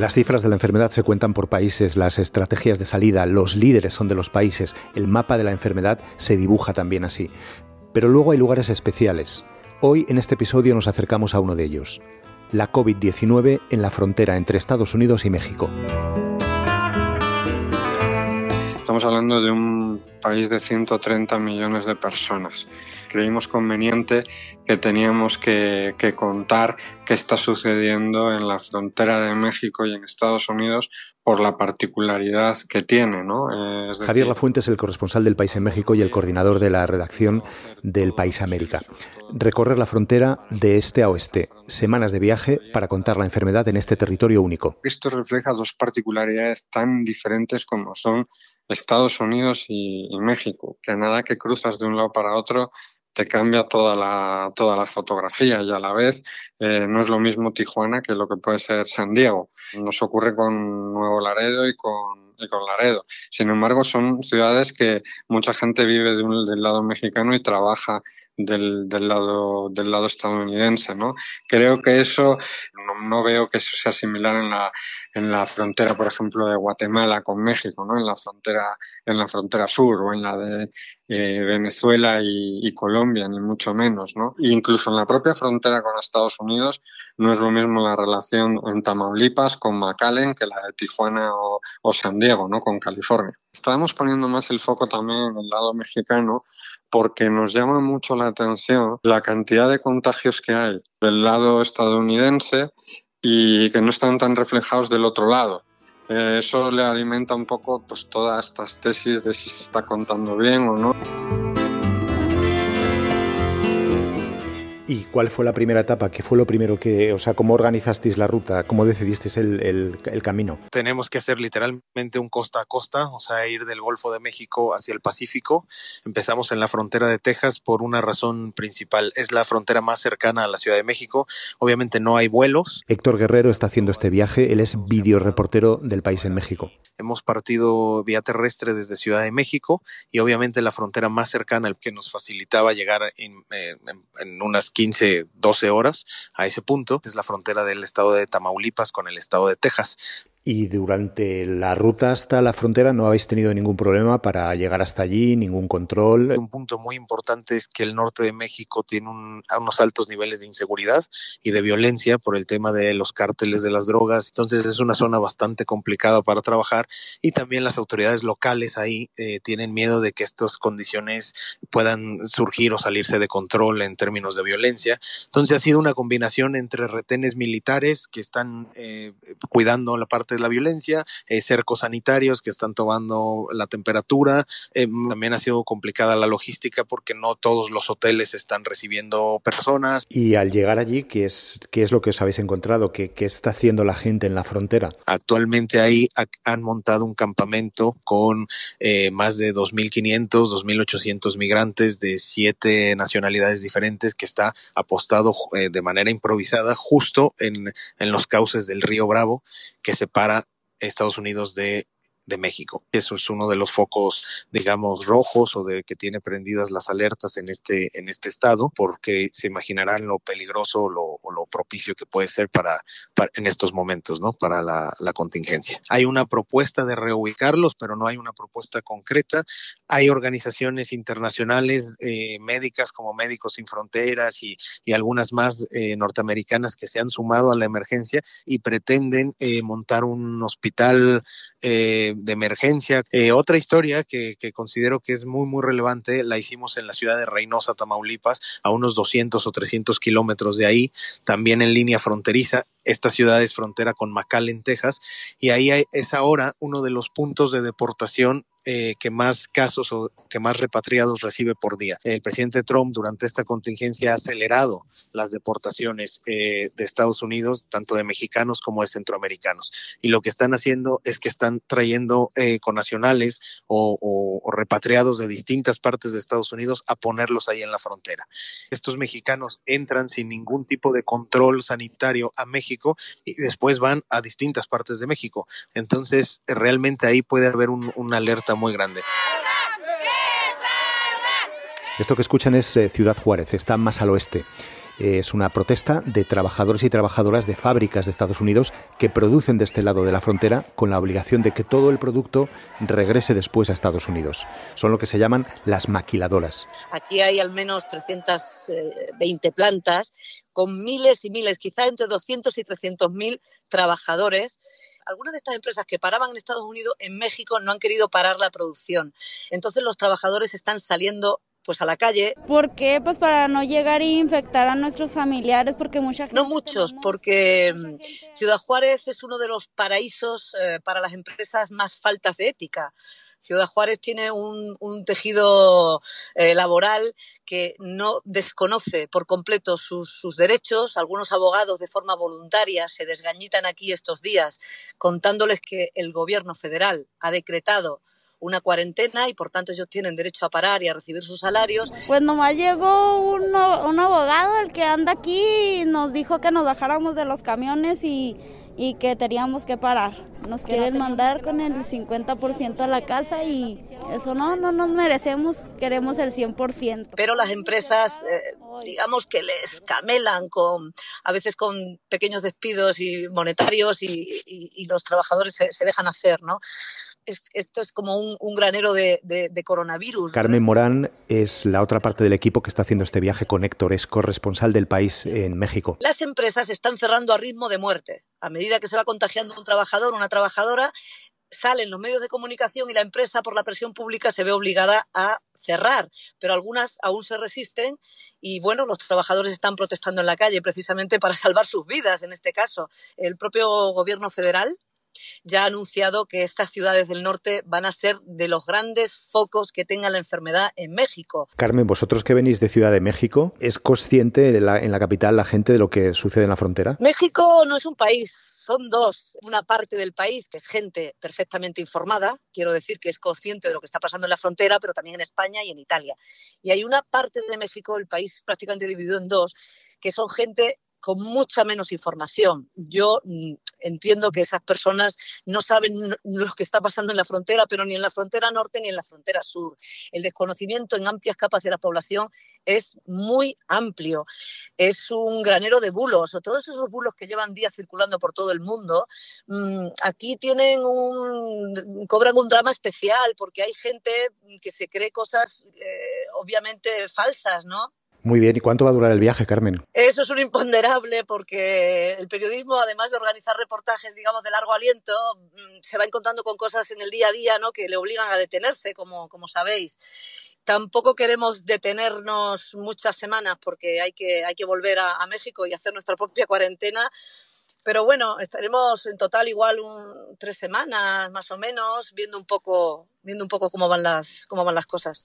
Las cifras de la enfermedad se cuentan por países, las estrategias de salida, los líderes son de los países, el mapa de la enfermedad se dibuja también así. Pero luego hay lugares especiales. Hoy en este episodio nos acercamos a uno de ellos, la COVID-19 en la frontera entre Estados Unidos y México. Estamos hablando de un país de 130 millones de personas. Creímos conveniente que teníamos que, contar qué está sucediendo en la frontera de México y en Estados Unidos por la particularidad que tiene. ¿no? Eh, Javier Lafuente es el corresponsal del País en México y el coordinador de la redacción del País América. Recorrer la frontera de este a oeste, semanas de viaje para contar la enfermedad en este territorio único. Esto refleja dos particularidades tan diferentes como son Estados Unidos y, México, que nada que cruzas de un lado para otro te cambia toda la, toda la fotografía y a la vez eh, no es lo mismo Tijuana que lo que puede ser San Diego. Nos ocurre con Nuevo Laredo y con y con Laredo. Sin embargo, son ciudades que mucha gente vive del lado mexicano y trabaja del, lado, del lado estadounidense. ¿no? Creo que eso, no, veo que eso sea similar en la, en la frontera, por ejemplo, de Guatemala con México, ¿no? en, la frontera, en la frontera sur o en la de eh, Venezuela y, Colombia, ni mucho menos. ¿no? incluso en la propia frontera con Estados Unidos no es lo mismo la relación en Tamaulipas con McAllen que la de Tijuana o, o San Diego, ¿no? con California. Estábamos poniendo más el foco también en el lado mexicano porque nos llama mucho la atención la cantidad de contagios que hay del lado estadounidense y que no están tan reflejados del otro lado. Eh, eso le alimenta un poco pues, todas estas tesis de si se está contando bien o no. ¿Y cuál fue la primera etapa? ¿Qué fue lo primero que, o sea, cómo organizasteis la ruta? ¿Cómo decidisteis el, el, camino? Tenemos que hacer literalmente un costa a costa, o sea, ir del Golfo de México hacia el Pacífico. Empezamos en la frontera de Texas por una razón principal. Es la frontera más cercana a la Ciudad de México. Obviamente no hay vuelos. Héctor Guerrero está haciendo este viaje. Él es videoreportero del país en México. Hemos partido vía terrestre desde Ciudad de México y obviamente la frontera más cercana, el que nos facilitaba llegar en, en, en unas 15, 12 horas a ese punto. Es la frontera del estado de Tamaulipas con el estado de Texas. Y durante la ruta hasta la frontera no habéis tenido ningún problema para llegar hasta allí, ningún control. Un punto muy importante es que el norte de México tiene unos altos niveles de inseguridad y de violencia por el tema de los cárteles de las drogas. Entonces es una zona bastante complicada para trabajar y también las autoridades locales ahí eh, tienen miedo de que estas condiciones puedan surgir o salirse de control en términos de violencia. Entonces ha sido una combinación entre retenes militares que están eh, cuidando la parte de la violencia, eh, cercos sanitarios que están tomando la temperatura. Eh, también ha sido complicada la logística porque no todos los hoteles están recibiendo personas. Y al llegar allí, ¿qué es, qué es lo que os habéis encontrado? ¿Qué, ¿Qué está haciendo la gente en la frontera? Actualmente ahí han montado un campamento con eh, más de 2.500, 2.800 migrantes de siete nacionalidades diferentes que está apostado de manera improvisada justo en, en los cauces del río Bravo que separa para Estados Unidos de de México. Eso es uno de los focos, digamos, rojos o de que tiene prendidas las alertas en este, en este estado, porque se imaginarán lo peligroso o lo propicio que puede ser para, en estos momentos, ¿no? Para la, contingencia. Hay una propuesta de reubicarlos, pero no hay una propuesta concreta. Hay organizaciones internacionales eh, médicas como Médicos Sin Fronteras y, algunas más eh, norteamericanas que se han sumado a la emergencia y pretenden eh, montar un hospital de emergencia. Eh, otra historia que, considero que es muy, muy relevante, la hicimos en la ciudad de Reynosa, Tamaulipas, a unos 200 o 300 kilómetros de ahí, también en línea fronteriza. Esta ciudad es frontera con McAllen, Texas, y ahí es ahora uno de los puntos de deportación eh, que más casos o que más repatriados recibe por día. El presidente Trump durante esta contingencia ha acelerado las deportaciones eh, de Estados Unidos, tanto de mexicanos como de centroamericanos. Y lo que están haciendo es que están trayendo eh, nacionales o, o, repatriados de distintas partes de Estados Unidos a ponerlos ahí en la frontera. Estos mexicanos entran sin ningún tipo de control sanitario a México y después van a distintas partes de México. Entonces, realmente ahí puede haber un, una alerta muy grande. Esto que escuchan es eh, Ciudad Juárez, está más al oeste. Es una protesta de trabajadores y trabajadoras de fábricas de Estados Unidos que producen de este lado de la frontera con la obligación de que todo el producto regrese después a Estados Unidos. Son lo que se llaman las maquiladoras. Aquí hay al menos 320 plantas con miles y miles, quizá entre 200 y 300 mil trabajadores algunas de estas empresas que paraban en Estados Unidos, en México no han querido parar la producción. Entonces los trabajadores están saliendo pues a la calle. ¿Por qué? Pues para no llegar e infectar a nuestros familiares, porque mucha gente... No muchos, porque mm, Ciudad Juárez es uno de los paraísos eh, para las empresas más faltas de ética. Ciudad Juárez tiene un, tejido eh, laboral que no desconoce por completo sus, derechos. Algunos abogados de forma voluntaria se desgañitan aquí estos días contándoles que el gobierno federal ha decretado una cuarentena y por tanto ellos tienen derecho a parar y a recibir sus salarios. Pues nomás llegó un, abogado, el que anda aquí, nos dijo que nos bajáramos de los camiones y, y que teníamos que parar. Nos quieren mandar con el 50% a la casa y eso no, no nos merecemos, queremos el 100%. Pero las empresas, eh, digamos que les camelan con, a veces con pequeños despidos y monetarios y, los trabajadores se, dejan hacer, ¿no? esto es como un, granero de, coronavirus. Carmen Morán es la otra parte del equipo que está haciendo este viaje con Héctor, es corresponsal del país en México. Las empresas están cerrando a ritmo de muerte. A medida que se va contagiando un trabajador, una trabajadora, salen los medios de comunicación y la empresa por la presión pública se ve obligada a cerrar, pero algunas aún se resisten y bueno, los trabajadores están protestando en la calle precisamente para salvar sus vidas en este caso. El propio gobierno federal ya ha anunciado que estas ciudades del norte van a ser de los grandes focos que tenga la enfermedad en México. Carmen, vosotros que venís de Ciudad de México, ¿es consciente en la, en la capital la gente de lo que sucede en la frontera? México no es un país, son dos. Una parte del país que es gente perfectamente informada, quiero decir que es consciente de lo que está pasando en la frontera, pero también en España y en Italia. Y hay una parte de México, el país prácticamente dividido en dos, que son gente con mucha menos información. Yo mm, entiendo que esas personas no saben lo que está pasando en la frontera, pero ni en la frontera norte ni en la frontera sur. El desconocimiento en amplias capas de la población es muy amplio. Es un granero de bulos, todos esos bulos que llevan días circulando por todo el mundo. Mm, aquí tienen un, cobran un drama especial porque hay gente que se cree cosas eh, obviamente falsas, ¿no? Muy bien, ¿y cuánto va a durar el viaje, Carmen? Eso es un imponderable porque el periodismo, además de organizar reportajes, digamos, de largo aliento, mm, se va encontrando con cosas en el día a día ¿no? que le obligan a detenerse, como, como sabéis. Tampoco queremos detenernos muchas semanas porque hay que, hay que volver a, México y hacer nuestra propia cuarentena. Pero bueno, estaremos en total igual un, tres semanas más o menos, viendo un poco, viendo un poco cómo van las, cómo van las cosas.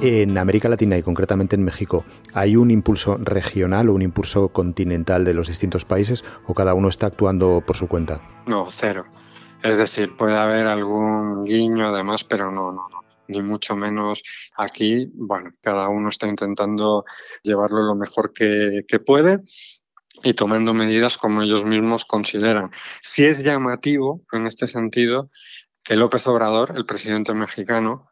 En América Latina y concretamente en México, ¿hay un impulso regional o un impulso continental de los distintos países o cada uno está actuando por su cuenta? No, cero. Es decir, puede haber algún guiño además, pero no, no, no. Ni mucho menos aquí, bueno, cada uno está intentando llevarlo lo mejor que, que puede y tomando medidas como ellos mismos consideran. Si es llamativo en este sentido que López Obrador, el presidente mexicano,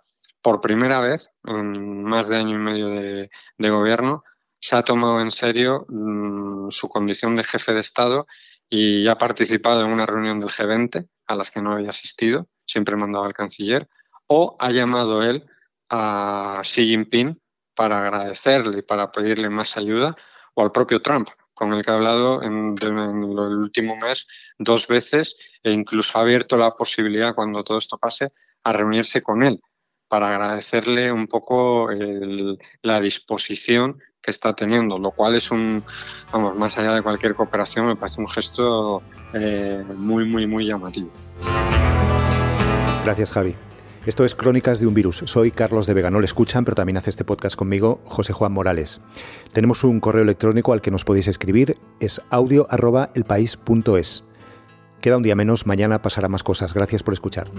por primera vez en más de año y medio de, gobierno, se ha tomado en serio mm, su condición de jefe de Estado y ha participado en una reunión del G20 a las que no había asistido, siempre mandaba al canciller, o ha llamado él a Xi Jinping para agradecerle y para pedirle más ayuda, o al propio Trump, con el que ha hablado en, en, el último mes dos veces e incluso ha abierto la posibilidad, cuando todo esto pase, a reunirse con él para agradecerle un poco la disposición que está teniendo, lo cual es un, vamos, más allá de cualquier cooperación, me parece un gesto eh, muy, muy, muy llamativo. Gracias, Javi. Esto es Crónicas de un Virus. Soy Carlos de Vega. No le escuchan, pero también hace este podcast conmigo José Juan Morales. Tenemos un correo electrónico al que nos podéis escribir. Es audio.elpaís.es. Queda un día menos. Mañana pasará más cosas. Gracias por escuchar.